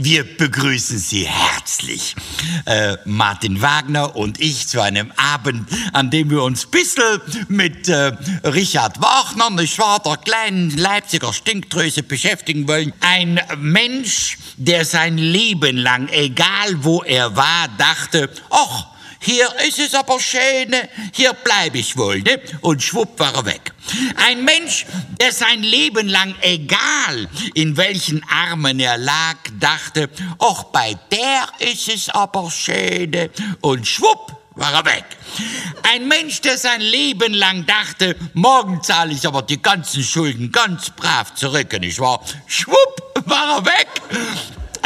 Wir begrüßen Sie herzlich, äh, Martin Wagner und ich, zu einem Abend, an dem wir uns bissel mit äh, Richard Wagner, nicht wahr, der kleinen Leipziger Stinktröse beschäftigen wollen. Ein Mensch, der sein Leben lang, egal wo er war, dachte, ach, hier ist es aber schön, hier bleibe ich wohl, ne? Und schwupp war er weg. Ein Mensch, der sein Leben lang, egal in welchen Armen er lag, dachte, ach, bei der ist es aber schön, und schwupp war er weg. Ein Mensch, der sein Leben lang dachte, morgen zahle ich aber die ganzen Schulden ganz brav zurück, nicht wahr? Schwupp war er weg.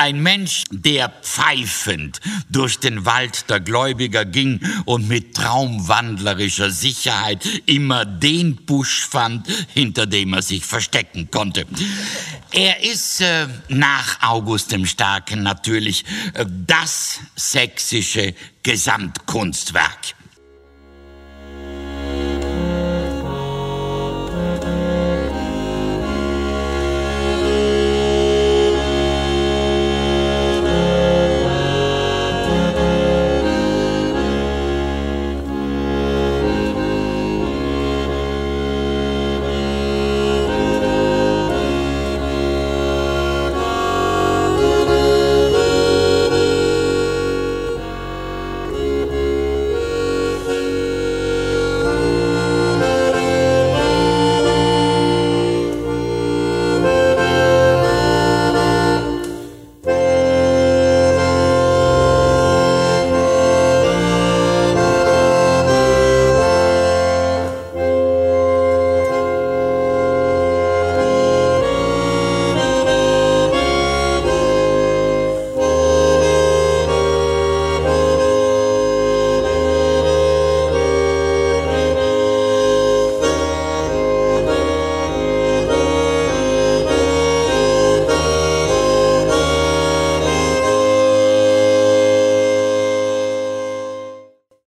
Ein Mensch, der pfeifend durch den Wald der Gläubiger ging und mit traumwandlerischer Sicherheit immer den Busch fand, hinter dem er sich verstecken konnte. Er ist äh, nach August dem Starken natürlich äh, das sächsische Gesamtkunstwerk.